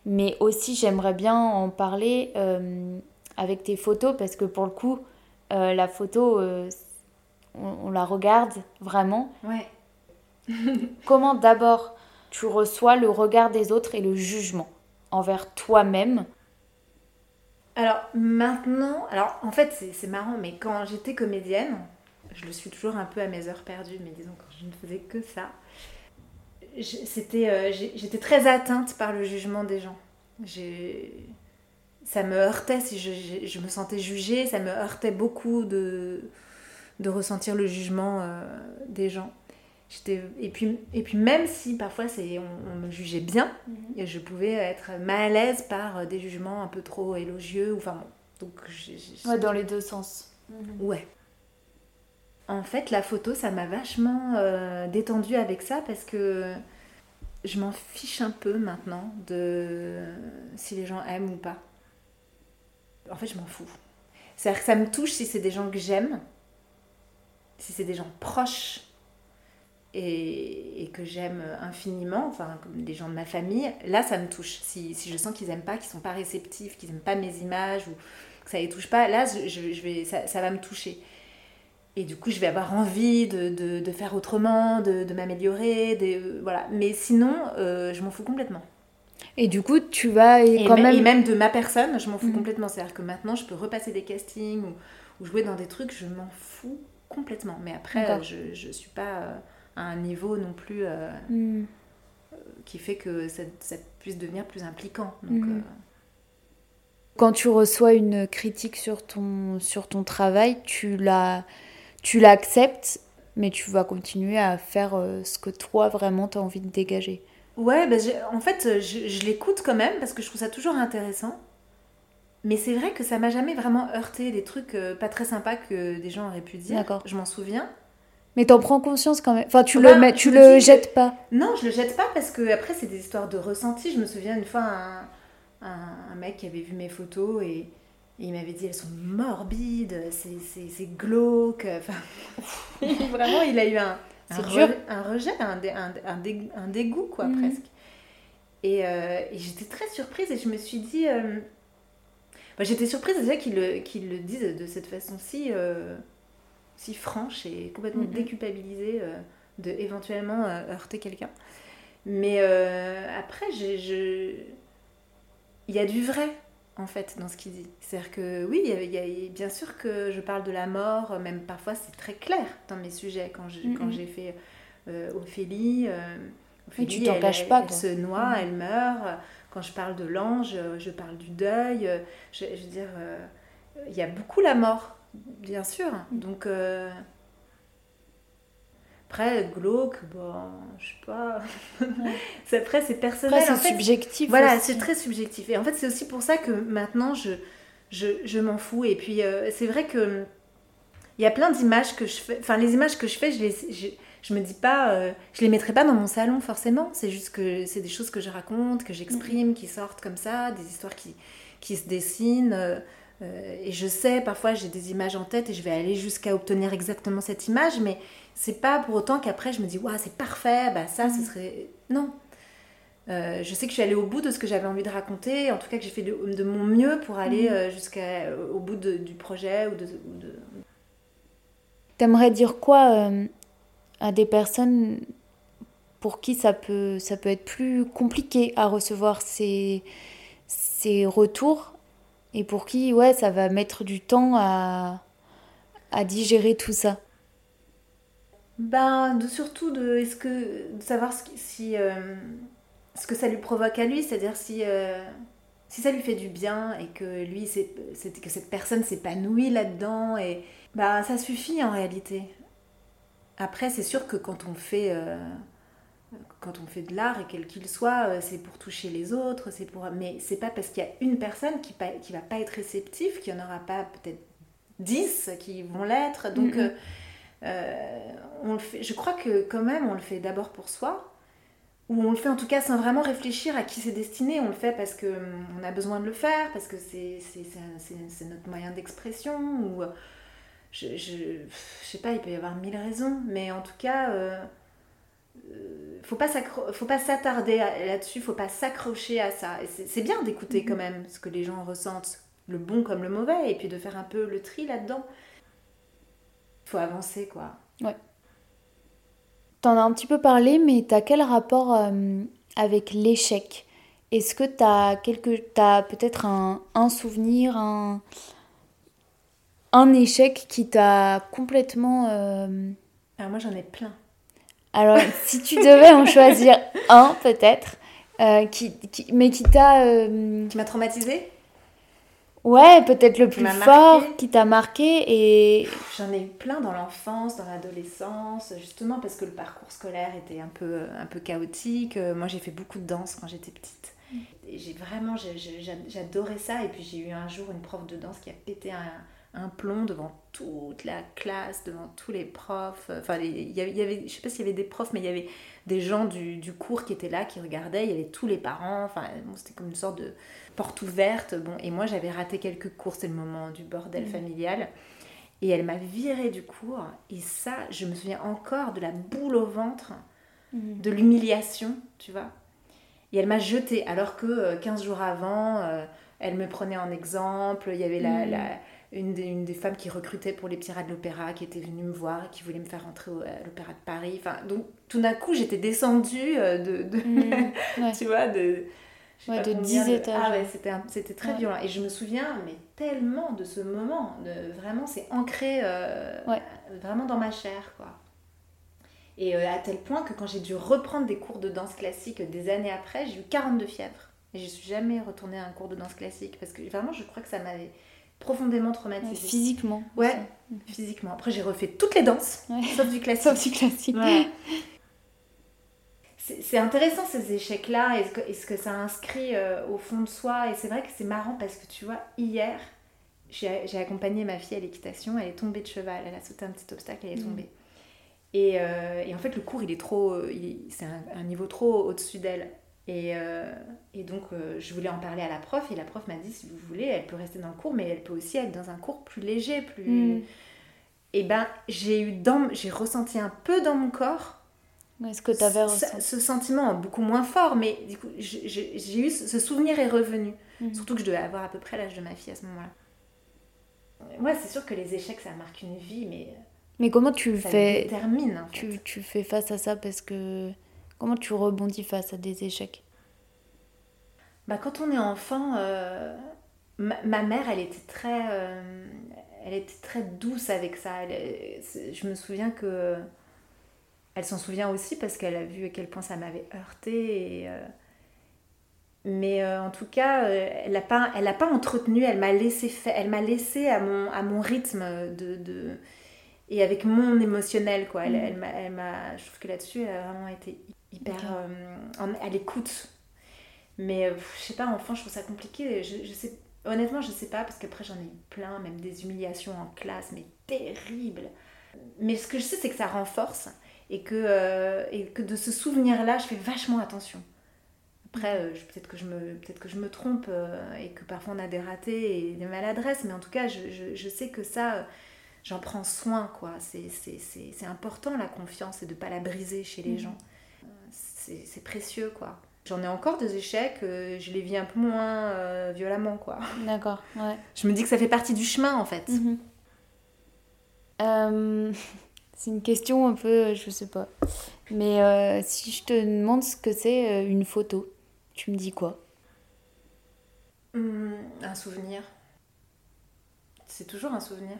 mais aussi, j'aimerais bien en parler euh, avec tes photos parce que pour le coup, euh, la photo, euh, on, la regarde vraiment. Ouais. Comment d'abord tu reçois le regard des autres et le jugement? Envers toi-même Alors maintenant, alors en fait c'est marrant, mais quand j'étais comédienne, je le suis toujours un peu à mes heures perdues, mais disons quand je ne faisais que ça, euh, j'étais très atteinte par le jugement des gens. Ça me heurtait si je, me sentais jugée, ça me heurtait beaucoup de, de ressentir le jugement euh, des gens. Et puis, et puis même si parfois on, on, me jugeait bien, mhm. et je pouvais être mal à l'aise par des jugements un peu trop élogieux. Enfin donc ouais, dans les deux sens. Mhm. Ouais. En fait, la photo, ça m'a vachement euh, détendue avec ça parce que je m'en fiche un peu maintenant de si les gens aiment ou pas. En fait, je m'en fous. C'est-à-dire que ça me touche si c'est des gens que j'aime, si c'est des gens proches et, que j'aime infiniment, enfin, comme des gens de ma famille, là, ça me touche. Si, je sens qu'ils n'aiment pas, qu'ils sont pas réceptifs, qu'ils n'aiment pas mes images ou que ça les touche pas, là, je, vais, ça va me toucher. Et du coup, je vais avoir envie de, de, de faire autrement, de, de m'améliorer. Euh, voilà. Mais sinon, euh, je m'en fous complètement. Et du coup, tu vas et quand même... Et même de ma personne, je m'en fous mhm. complètement. C'est-à-dire que maintenant, je peux repasser des castings ou, ou, jouer dans des trucs, je m'en fous complètement. Mais après, je ne suis pas euh, à un niveau non plus mhm. qui fait que ça, ça, puisse devenir plus impliquant. Donc, mhm. Quand tu reçois une critique sur ton, sur ton travail, tu tu l'acceptes, mais tu vas continuer à faire euh, ce que toi vraiment tu as envie de dégager. Ouais, bah, en fait, je, l'écoute quand même parce que je trouve ça toujours intéressant. Mais c'est vrai que ça m'a jamais vraiment heurté des trucs euh, pas très sympas que des gens auraient pu dire. D'accord. Je m'en souviens. Mais t'en prends conscience quand même. Enfin, tu le, mets, tu le jettes pas. Non, je le jette pas parce que après, c'est des histoires de ressenti. Je me souviens une fois, un, un mec qui avait vu mes photos et il m'avait dit elles sont morbides, c'est glauque. Enfin, vraiment, il a eu un, un, un rejet, un, un, dégoût, quoi, mhm. presque. Euh, et, j'étais très surprise et je me suis dit. Euh, bah, j'étais surprise déjà qu'il le, qu le dise de cette façon si, euh, si franche et complètement mhm. déculpabilisée de éventuellement heurter quelqu'un. Mais après, je... il y a du vrai en fait, dans ce qu'il dit. C'est-à-dire que oui, il y, a, bien sûr que je parle de la mort, même parfois c'est très clair dans mes sujets. Quand j'ai fait euh, Ophélie, euh, Ophélie tu t'en pas. Elle, se noie, elle meurt. Quand je parle de l'ange, je parle du deuil. Je, veux dire, il y a beaucoup la mort bien sûr. Mm. Donc, euh, après, glauque, bon, je sais pas. après, c'est personnel. c'est subjectif. Voilà, c'est très subjectif. Et en fait, c'est aussi pour ça que maintenant, je, je, je m'en fous. Et puis, euh, c'est vrai que il y a plein d'images que je fais. Enfin, les images que je fais, je les. Je, me dis pas, euh, je les mettrai pas dans mon salon forcément. C'est juste que c'est des choses que je raconte, que j'exprime, qui sortent comme ça, des histoires qui, qui se dessinent. Euh, et je sais, parfois j'ai des images en tête et je vais aller jusqu'à obtenir exactement cette image, mais c'est pas pour autant qu'après je me dis, waouh, c'est parfait, bah ça, ce mm. serait. Non. Euh, je sais que je suis allée au bout de ce que j'avais envie de raconter, en tout cas que j'ai fait de, mon mieux pour aller mm. euh, jusqu'au euh, bout du projet. Ou de, T'aimerais dire quoi à des personnes pour qui ça peut, ça peut être plus compliqué à recevoir ces, ces retours et pour qui ouais, ça va mettre du temps à, digérer tout ça ben, surtout de, est-ce que, savoir ce, si, euh, ce que ça lui provoque à lui, c'est-à-dire si, euh, si ça lui fait du bien et que lui, c'est, que cette personne s'épanouit là-dedans, et bah, ça suffit en réalité. Après, c'est sûr que quand on fait, euh, quand on fait de l'art, et quel qu'il soit, c'est pour toucher les autres, c'est pour... mais c'est pas parce qu'il y a une personne qui, qui va pas être réceptive qu'il n'y en aura pas peut-être dix qui vont l'être. Donc. Euh, on le fait, je crois que quand même on le fait d'abord pour soi, ou on le fait en tout cas sans vraiment réfléchir à qui c'est destiné. On le fait parce qu'on hum, a besoin de le faire, parce que c'est notre moyen d'expression, ou je, je, sais pas, il peut y avoir mille raisons, mais en tout cas, euh, euh faut pas faut pas s'attarder là-dessus, faut pas s'accrocher à ça. C'est bien d'écouter quand même ce que les gens ressentent, le bon comme le mauvais, et puis de faire un peu le tri là-dedans faut avancer, quoi. Ouais. T'en as un petit peu parlé, mais t'as quel rapport euh, avec l'échec? Est-ce que t'as quelque... as peut-être un, un, souvenir, un, un échec qui t'a complètement... Euh, Alors moi j'en ai plein. Alors si tu devais en choisir un peut-être, euh, qui, qui, mais qui t'a... Qui m'a traumatisé Ouais, peut-être le plus fort qui t'a marqué et... J'en ai eu plein dans l'enfance, dans l'adolescence, justement parce que le parcours scolaire était un peu, un peu chaotique. Euh, moi j'ai fait beaucoup de danse quand j'étais petite. Mm. J'ai vraiment, j'adorais ça. Et puis j'ai eu un jour une prof de danse qui a pété un, un plomb devant toute la classe, devant tous les profs. Enfin, il y avait, je sais pas s'il y avait des profs, mais il y avait des gens du, du, cours qui étaient là, qui regardaient. Il y avait tous les parents. Enfin, c'était comme une sorte de porte ouverte. Bon, et moi, j'avais raté quelques cours, c'est le moment du bordel mmh. familial. Et elle m'a virée du cours. Et ça, je me souviens encore de la boule au ventre, mmh. de l'humiliation, tu vois. Et elle m'a jetée, alors que 15 euh, jours avant, euh, elle me prenait en exemple. Il y avait la, mmh. la une, des, une, des, femmes qui recrutait pour les petits rats de l'opéra, qui était venue me voir et qui voulait me faire rentrer à l'opéra de Paris. Enfin, donc, tout d'un coup, j'étais descendue euh, de... de tu vois, de ouais, de 10 étages. Ah ouais, c'était, c'était très violent. Et je me souviens, mais tellement de ce moment. De, vraiment, c'est ancré euh, vraiment dans ma chair, quoi. Et euh, à tel point que quand j'ai dû reprendre des cours de danse classique des années après, j'ai eu 42 fièvres. Et je suis jamais retournée à un cours de danse classique parce que vraiment, je crois que ça m'avait profondément traumatisée. physiquement. Ouais, physiquement. Après, j'ai refait toutes les danses, sauf du classique. sauf du classique. c'est intéressant ces échecs-là et ce que, ça inscrit euh, au fond de soi. Et c'est vrai que c'est marrant parce que tu vois, hier, j'ai accompagné ma fille à l'équitation, elle est tombée de cheval, elle a sauté un petit obstacle, elle est mm. tombée. Et, euh, et, en fait, le cours, il est trop, c'est un, niveau trop au-dessus d'elle. Et, euh, et, donc, je voulais en parler à la prof, et la prof m'a dit, si vous voulez, elle peut rester dans le cours, mais elle peut aussi être dans un cours plus léger, plus... Mm. Et ben, j'ai eu dans, j'ai ressenti un peu dans mon corps est-ce que tu avais ce, ce sentiment beaucoup moins fort, mais du coup, j'ai eu ce souvenir est revenu. Mhm. Surtout que je devais avoir à peu près l'âge de ma fille à ce moment-là. Ouais, c'est sûr que les échecs, ça marque une vie, mais. Mais comment tu ça fais. Détermine, en fait. tu, tu fais face à ça parce que. Comment tu rebondis face à des échecs? Bah, Quand on est enfant, euh, ma, mère, elle était très. Euh, elle était très douce avec ça. je me souviens que elle s'en souvient aussi parce qu'elle a vu à quel point ça m'avait heurté. Et, euh, Mais euh, en tout cas, euh, elle n'a pas, elle a pas entretenu, elle m'a laissé, elle m'a laissé à mon, à mon rythme de, de, et avec mon émotionnel. Quoi. Elle, mm. elle, m'a, elle m'a, je trouve que là-dessus, elle a vraiment été hyper euh, à l'écoute. Mais je sais pas, enfant, je trouve ça compliqué. Je, je sais, honnêtement, je sais pas, parce qu'après, j'en ai eu plein, même des humiliations en classe, mais terribles. Mais ce que je sais, c'est que ça renforce et que, et que de ce souvenir-là, je fais vachement attention. Après, euh, peut-être que, je me, peut que je me trompe euh, et que parfois on a des ratés et des maladresses, mais en tout cas, je, je, je sais que ça, euh, j'en prends soin, quoi. C'est important la confiance et de ne pas la briser chez les mmh. gens. C'est précieux, quoi. J'en ai encore des échecs, je les vis un peu moins violemment, quoi. D'accord, ouais. Je me dis que ça fait partie du chemin, en fait. Mmh. c'est une question un peu, je sais pas. Mais si je te demande ce que c'est une photo, tu me dis quoi? Hum, Un souvenir. C'est toujours un souvenir.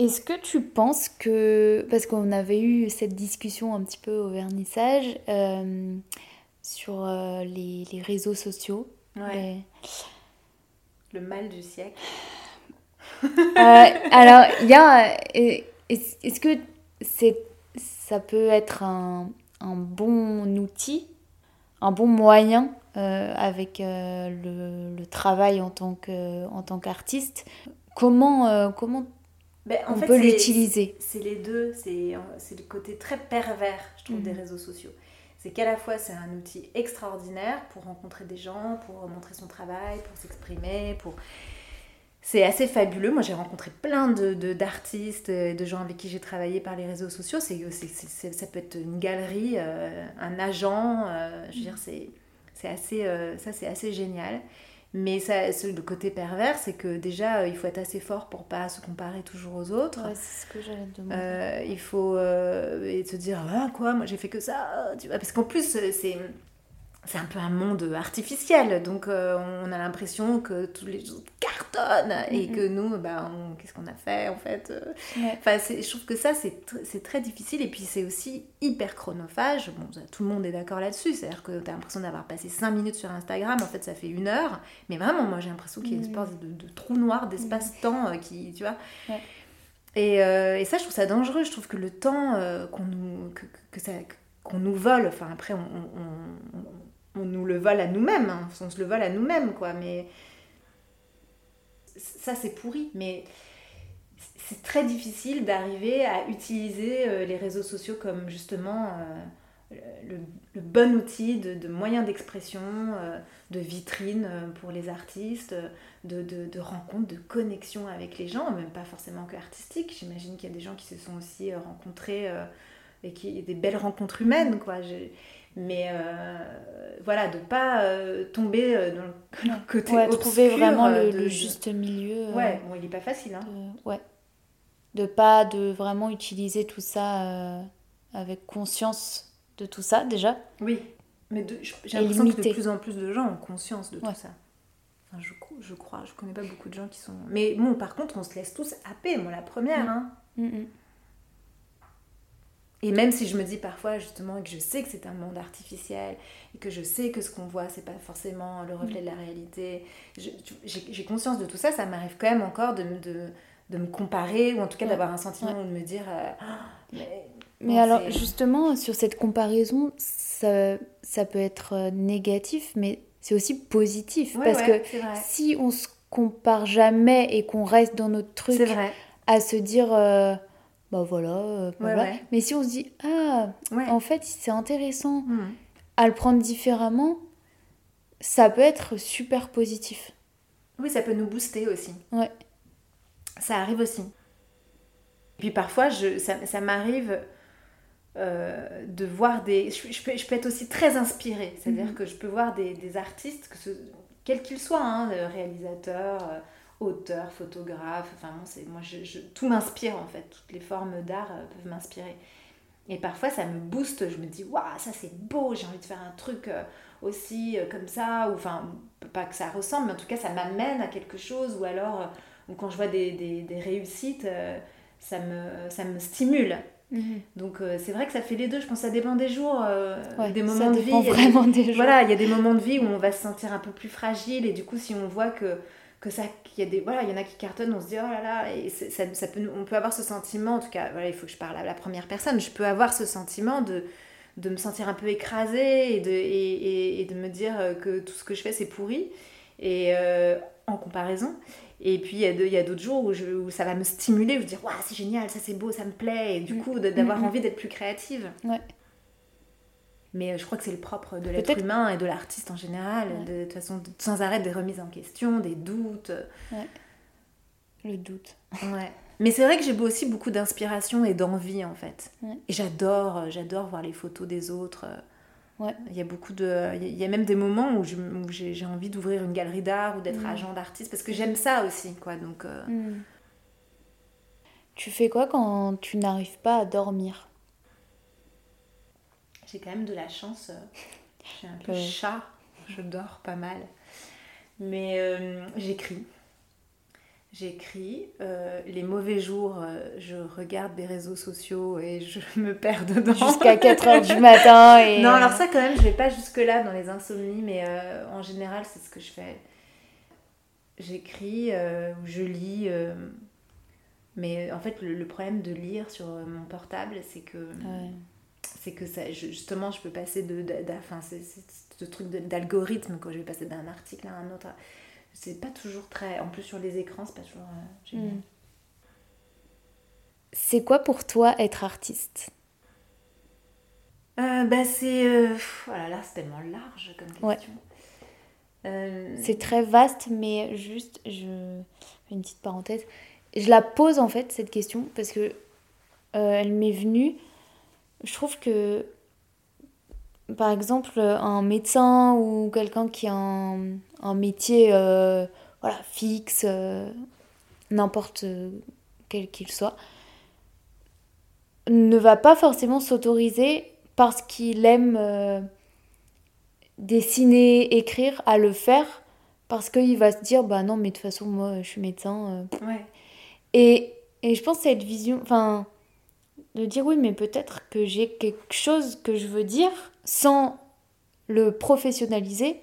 Est-ce que tu penses que, parce qu'on avait eu cette discussion un petit peu au vernissage euh, sur euh, les, réseaux sociaux, ouais. le mal du siècle. Euh, alors, il y a, est-ce que c'est, ça peut être un, un bon outil un bon moyen avec euh, le, travail en tant qu'artiste? Comment, comment ben, on peut l'utiliser C'est les deux, c'est le côté très pervers, je trouve, des mhm. réseaux sociaux. C'est qu'à la fois, c'est un outil extraordinaire pour rencontrer des gens, pour montrer son travail, pour s'exprimer, pour c'est assez fabuleux. Moi, j'ai rencontré plein de, d'artistes, de gens avec qui j'ai travaillé par les réseaux sociaux. C'est, c'est, ça peut être une galerie, euh, un agent. Euh, je veux dire, c'est assez, euh, ça, c'est assez génial. Mais ça, le côté pervers, c'est que déjà, il faut être assez fort pour pas se comparer toujours aux autres. c'est ce que j'allais te demander. il faut et se dire, ah, quoi, moi j'ai fait que ça. Tu vois, parce qu'en plus, c'est c'est un peu un monde artificiel, donc euh, on a l'impression que tous les autres cartonnent et que nous, bah, qu'est-ce qu'on a fait en fait euh? Enfin, je trouve que ça c'est très difficile et puis c'est aussi hyper chronophage. Bon, tout le monde est d'accord là-dessus, c'est-à-dire que tu as l'impression d'avoir passé 5 minutes sur Instagram, en fait ça fait une heure, mais vraiment, moi j'ai l'impression qu'il y a une espèce de, trou noir d'espace-temps euh, qui, tu vois. Et, et, ça, je trouve ça dangereux. Je trouve que le temps qu'on nous, que, que ça, qu'on nous vole, enfin après on, on nous le vole à nous-mêmes, hein. on se le vole à nous-mêmes, quoi. Mais ça, c'est pourri. Mais c'est très difficile d'arriver à utiliser euh, les réseaux sociaux comme justement euh, le, bon outil de, moyen d'expression, euh, de vitrine pour les artistes, de, de, rencontre, de connexion avec les gens, même pas forcément que artistique. J'imagine qu'il y a des gens qui se sont aussi rencontrés et qui des belles rencontres humaines, quoi. Mais euh, voilà, de pas euh, tomber euh, dans le côté ouais, trouver vraiment le, juste milieu. Ouais, bon, il est pas facile. Hein. De, ouais. De pas de vraiment utiliser tout ça avec conscience de tout ça déjà. Oui, mais j'ai l'impression que de plus en plus de gens ont conscience de tout ça. Enfin, je, je crois, je connais pas beaucoup de gens qui sont. Mais bon, par contre, on se laisse tous happer, moi la première. Mm. Hein. Mm, mm. Et même si je me dis parfois justement que je sais que c'est un monde artificiel et que je sais que ce qu'on voit c'est pas forcément le reflet de la réalité, j'ai conscience de tout ça, ça m'arrive quand même encore de, de, de, me comparer ou en tout cas d'avoir un sentiment ou de me dire. Euh, ah, mais, alors justement sur cette comparaison, ça, ça peut être euh, négatif mais c'est aussi positif parce que si on se compare jamais et qu'on reste dans notre truc à se dire. Euh, bah voilà, euh, Mais si on se dit, ah, en fait, c'est intéressant hmm. à le prendre différemment, ça peut être super positif. Oui, ça peut nous booster aussi. Ouais. Ça arrive aussi. Et puis parfois, je, ça, ça m'arrive euh, de voir des... Je, peux, je, peux, être aussi très inspirée. C'est-à-dire mhm. que je peux voir des, des artistes, que ce, quels qu'ils soient, hein, réalisateurs... Auteur, photographe, enfin c'est moi je, tout m'inspire en fait, toutes les formes d'art euh, peuvent m'inspirer. Et parfois ça me booste, je me dis waouh ça c'est beau, j'ai envie de faire un truc euh, aussi euh, comme ça, ou enfin pas que ça ressemble, mais en tout cas ça m'amène à quelque chose, ou alors ou quand je vois des, des, des réussites, ça, me, ça me stimule. Mhm. Donc euh, c'est vrai que ça fait les deux. Je pense que ça dépend des jours, euh, des moments ça de vie. Vraiment des, jours. Voilà, il y a des moments de vie où on va se sentir un peu plus fragile et du coup si on voit que que ça qu'il y a des voilà il y en a qui cartonnent on se dit oh là là et ça, ça, peut on peut avoir ce sentiment en tout cas voilà il faut que je parle à la première personne je peux avoir ce sentiment de de me sentir un peu écrasée et de et, et, de me dire que tout ce que je fais c'est pourri et euh, en comparaison et puis il y a d'autres jours où, je, où, ça va me stimuler, je me dire, waouh, c'est génial, ça c'est beau, ça me plaît, et du mm. coup d'avoir mm, mm. envie d'être plus créative. Ouais. Mais euh, je crois que c'est le propre de l'être humain et de l'artiste en général, de, toute façon, sans arrêt des remises en question, des doutes. Ouais. Le doute. Ouais. Mais c'est vrai que j'ai aussi beaucoup d'inspiration et d'envie en fait. Et j'adore, euh, j'adore voir les photos des autres. Il y a beaucoup de. Il y a même des moments où, j'ai envie d'ouvrir une galerie d'art ou d'être mm. agent d'artiste parce que j'aime ça aussi, quoi. Donc. Euh, mm. Tu fais quoi quand tu n'arrives pas à dormir? J'ai quand même de la chance. Euh, je suis un peu chat. Je dors pas mal. Mais euh, j'écris. J'écris. Euh, les mauvais jours, euh, je regarde des réseaux sociaux et je me perds dedans. Jusqu'à 4h du matin. Et... Non, alors ça quand même, je vais pas jusque-là dans les insomnies, mais en général, c'est ce que je fais. J'écris ou je lis. mais en fait, le, problème de lire sur mon portable, c'est que... C'est que ça, justement, je peux passer de... Enfin, c'est ce truc d'algorithme quand je vais passer d'un article à un autre c'est pas toujours très. En plus, sur les écrans, c'est pas toujours euh, génial. Hmm. C'est quoi pour toi être artiste? Euh, bah c'est euh, voilà là c'est tellement large comme question c'est très vaste mais juste je fais une petite parenthèse je la pose en fait cette question parce que elle m'est venue je trouve que par exemple, un médecin ou quelqu'un qui a un, métier euh, voilà, fixe, euh, n'importe quel qu'il soit, ne va pas forcément s'autoriser parce qu'il aime euh, dessiner, écrire, à le faire, parce qu'il va se dire, bah non, mais de toute façon, moi, je suis médecin. Ouais. Et, et je pense que cette vision, enfin, de dire oui, mais peut-être que j'ai quelque chose que je veux dire sans le professionnaliser,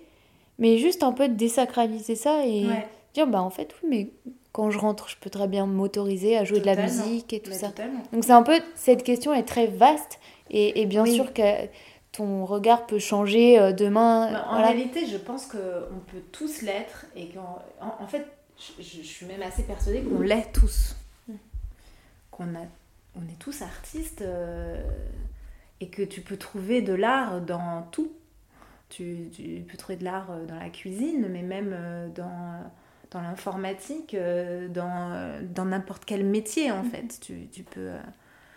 mais juste un peu désacraliser ça et dire bah en fait oui, mais quand je rentre, je peux très bien m'autoriser à jouer de la musique et tout ça. Donc c'est un peu cette question est très vaste et, et bien sûr que ton regard peut changer euh, demain. Bah, en réalité, je pense qu'on peut tous l'être et qu'en en, fait, je, je, suis même assez persuadée qu'on l'est tous. Mm. Qu'on a on est tous artistes euh, et que tu peux trouver de l'art dans tout. Tu, peux trouver de l'art euh, dans la cuisine, mais même euh, dans, dans l'informatique, dans n'importe quel métier en mhm. fait. Tu, peux.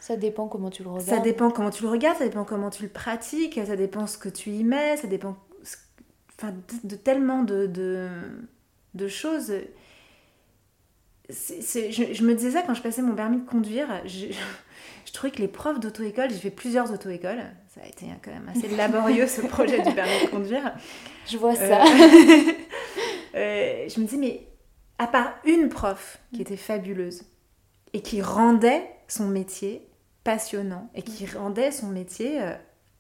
Ça dépend comment tu le regardes. Ça dépend comment tu le regardes, ça dépend comment tu le pratiques, ça dépend ce que tu y mets, ça dépend enfin, de, tellement de, de, de choses je, me disais ça quand je passais mon permis de conduire. Je, je, trouvais que les profs d'auto-école, j'ai fait plusieurs auto-écoles. Ça a été quand même assez laborieux ce projet du permis de conduire. Je vois ça. Euh, euh, je me disais, mais à part une prof qui était fabuleuse et qui rendait son métier passionnant et qui rendait son métier euh,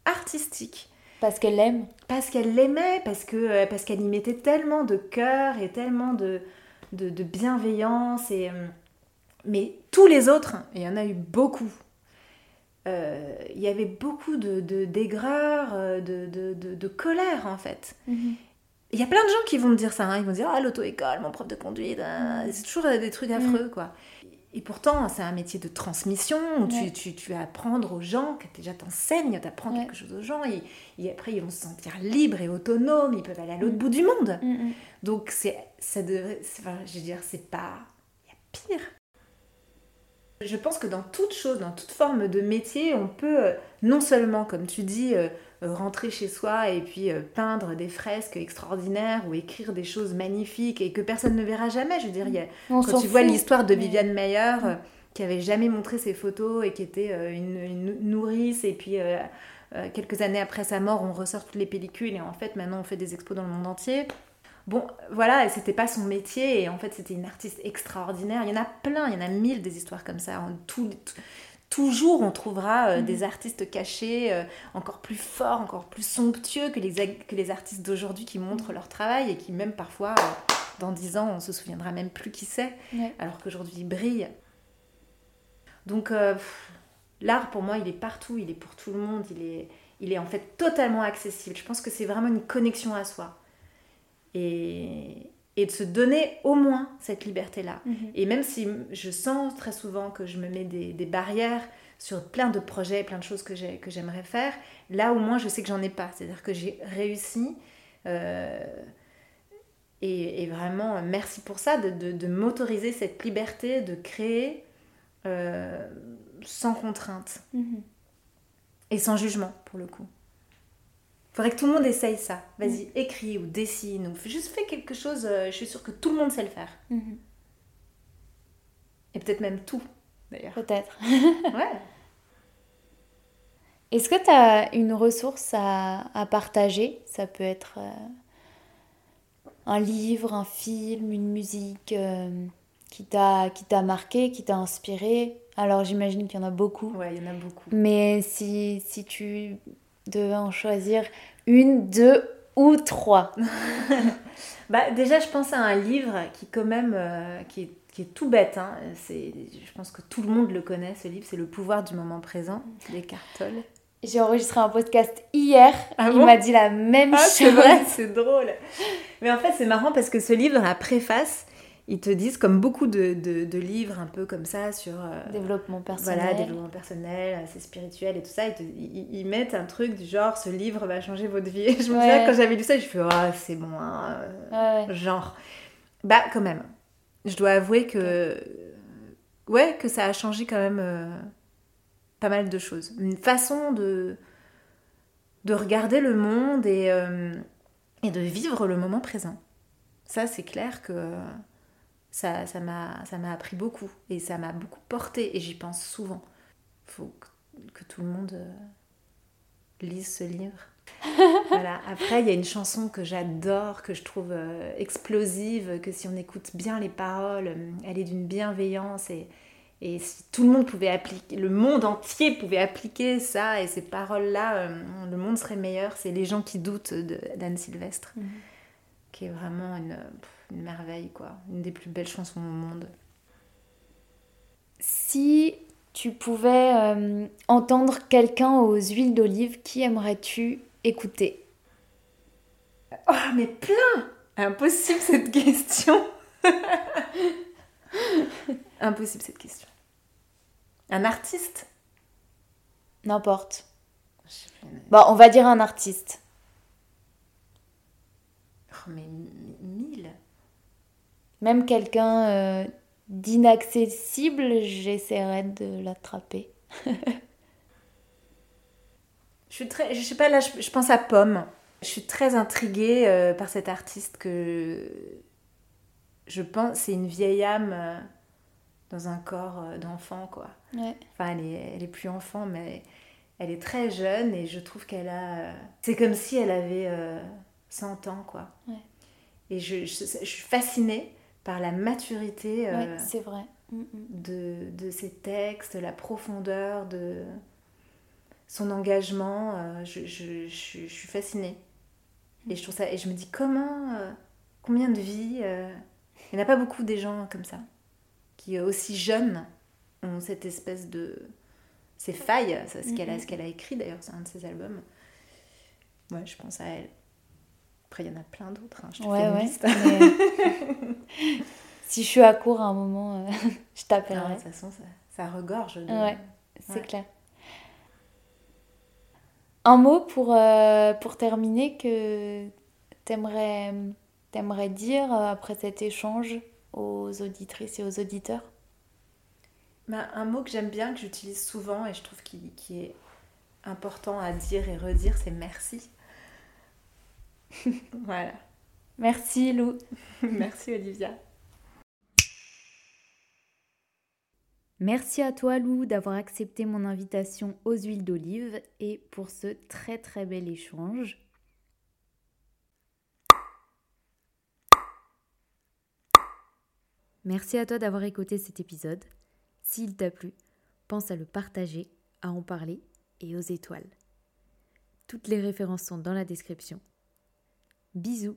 artistique. Parce qu'elle l'aime Parce qu'elle l'aimait, parce qu'elle parce qu'elle y mettait tellement de cœur et tellement de, de, bienveillance. Et, euh, mais tous les autres, il y en a eu beaucoup. Euh, il y avait beaucoup de, d'aigreur, euh, de, de, de, colère en fait. Mhm. Il y a plein de gens qui vont me dire ça, hein. ils vont dire Ah, l'auto-école, mon prof de conduite, hein. c'est toujours des trucs affreux mhm. quoi. Et pourtant, c'est un métier de transmission où tu, tu, tu, vas apprendre aux gens, que déjà t'enseignes, t'apprends quelque chose aux gens, et, après ils vont se sentir libres et autonomes, ils peuvent aller à l'autre mm. bout du monde. Mm, mm. Donc, c'est, ça devrait, enfin, je veux dire, c'est pas. Il y a pire. Je pense que dans toute chose, dans toute forme de métier, on peut euh, non seulement, comme tu dis, euh, rentrer chez soi et puis euh, peindre des fresques extraordinaires ou écrire des choses magnifiques et que personne ne verra jamais. Je veux dire, y a, quand tu vois l'histoire de Viviane Mayer, euh, qui avait jamais montré ses photos et qui était une, nourrice, et puis quelques années après sa mort, on ressort toutes les pellicules et en fait, maintenant, on fait des expos dans le monde entier. Bon, voilà, c'était pas son métier et en fait, c'était une artiste extraordinaire. Il y en a plein, il y en a mille des histoires comme ça. En tout, toujours on trouvera euh, Mhm. des artistes cachés euh, encore plus forts, encore plus somptueux que les, que les artistes d'aujourd'hui qui montrent leur travail et qui même parfois, euh, dans dix ans, on se souviendra même plus qui c'est, Ouais. alors qu'aujourd'hui ils brillent. Donc l'art pour moi il est partout, il est pour tout le monde, il est, il est en fait totalement accessible. Je pense que c'est vraiment une connexion à soi. Et, et de se donner au moins cette liberté-là. Mhm. Et même si je sens très souvent que je me mets des, des barrières sur plein de projets, plein de choses que j'ai- que j'aimerais faire, là au moins je sais que j'en ai pas. C'est-à-dire que j'ai réussi. euh, et, et vraiment, merci pour ça, de, de- de m'autoriser cette liberté de créer euh, sans contrainte Mhm. et sans jugement pour le coup. Faudrait que tout le monde essaye ça. Vas-y, écris ou dessine ou juste fais quelque chose. euh, je suis sûre que tout le monde sait le faire. Mhm. Et peut-être même tout, d'ailleurs. Peut-être. Ouais. Est-ce que tu as une ressource à, à partager? Ça peut être euh, un livre, un film, une musique euh, qui t'a qui t'a marqué, qui t'a inspiré? Alors j'imagine qu'il y en a beaucoup. Ouais, il y en a beaucoup. Mais si, si tu devais en choisir une, deux ou trois. Bah, déjà, je pense à un livre qui, quand même, euh, qui, est, qui est tout bête. hein. C'est, je pense que tout le monde le connaît, ce livre. C'est Le pouvoir du moment présent d'Eckhart Tolle. J'ai enregistré un podcast hier. Ah Il m'a dit la même Ah, chose. c'est vrai, c'est drôle. Mais en fait, c'est marrant parce que ce livre, dans la préface, ils te disent, comme beaucoup de, de- de livres un peu comme ça, sur euh, Développement personnel. voilà, développement personnel, assez spirituel et tout ça, ils, te- ils- ils mettent un truc du genre, ce livre va changer votre vie. Je me Ouais. souviens, quand j'avais lu ça, je fais, ah, c'est bon, hein, euh, Ouais, genre. Bah, quand même. Je dois avouer que. Ouais, que ça a changé quand même euh, pas mal de choses. Une façon de. de regarder le monde et. et de vivre le moment présent. Ça, c'est clair que ça ça m'a ça m'a appris beaucoup et ça m'a beaucoup porté et j'y pense souvent. Faut que, que tout le monde euh, lise ce livre. voilà. Après, il y a une chanson que j'adore, que je trouve euh, explosive, que si on écoute bien les paroles, euh, elle est d'une bienveillance et, et si tout le monde pouvait appliquer, le monde entier pouvait appliquer ça et ces paroles-là, euh, le monde serait meilleur. C'est Les gens qui doutent d'Anne Sylvestre, Mhm. qui est vraiment une, pff, une merveille, quoi. Une des plus belles chansons au monde. Si tu pouvais euh, entendre quelqu'un aux huiles d'olive, qui aimerais-tu écouter? Oh, mais plein Impossible cette question Impossible cette question. Un artiste? N'importe. Bon, on va dire un artiste. Oh, mais Même quelqu'un euh, d'inaccessible, j'essaierai de l'attraper. Je suis très, je sais pas, là, je, je pense à Pomme. Je suis très intriguée euh, par cet artiste que je pense, c'est une vieille âme euh, dans un corps euh, d'enfant, quoi. Ouais. Enfin, elle est, elle est plus enfant, mais elle est très jeune et je trouve qu'elle a. C'est comme si elle avait euh, 100 ans, quoi. Ouais. Et je, je, je suis fascinée par la maturité euh, Ouais, c'est vrai. Mm, mm. de, de ses textes, la profondeur de son engagement. euh, je, je, je, je suis fascinée. Et je trouve ça. Et je me dis comment. euh, combien de vies. il n'y en a pas beaucoup des gens comme ça. Qui aussi jeunes ont cette espèce de. Ces failles, c'est ce qu'elle a, a écrit d'ailleurs, c'est un de ses albums. Ouais, je pense à elle. Après, il y en a plein d'autres. hein, Je te Ouais, fais une ouais. liste. mais- si je suis à court à un moment, euh, je Ah, de t'appellerai. toute façon, ça, ça regorge de. Ouais. C'est clair. Un mot pour, euh, pour terminer que t'aimerais t'aimerais dire euh, après cet échange aux auditrices et aux auditeurs? Ben, un mot que j'aime bien, que j'utilise souvent et je trouve qu'il qui est important à dire et redire, c'est merci. voilà. Merci Lou. Merci Olivia. Merci à toi Lou d'avoir accepté mon invitation aux huiles d'olive et pour ce très très bel échange. Merci à toi d'avoir écouté cet épisode. S'il t'a plu, pense à le partager, à en parler et aux étoiles. Toutes les références sont dans la description. Bisous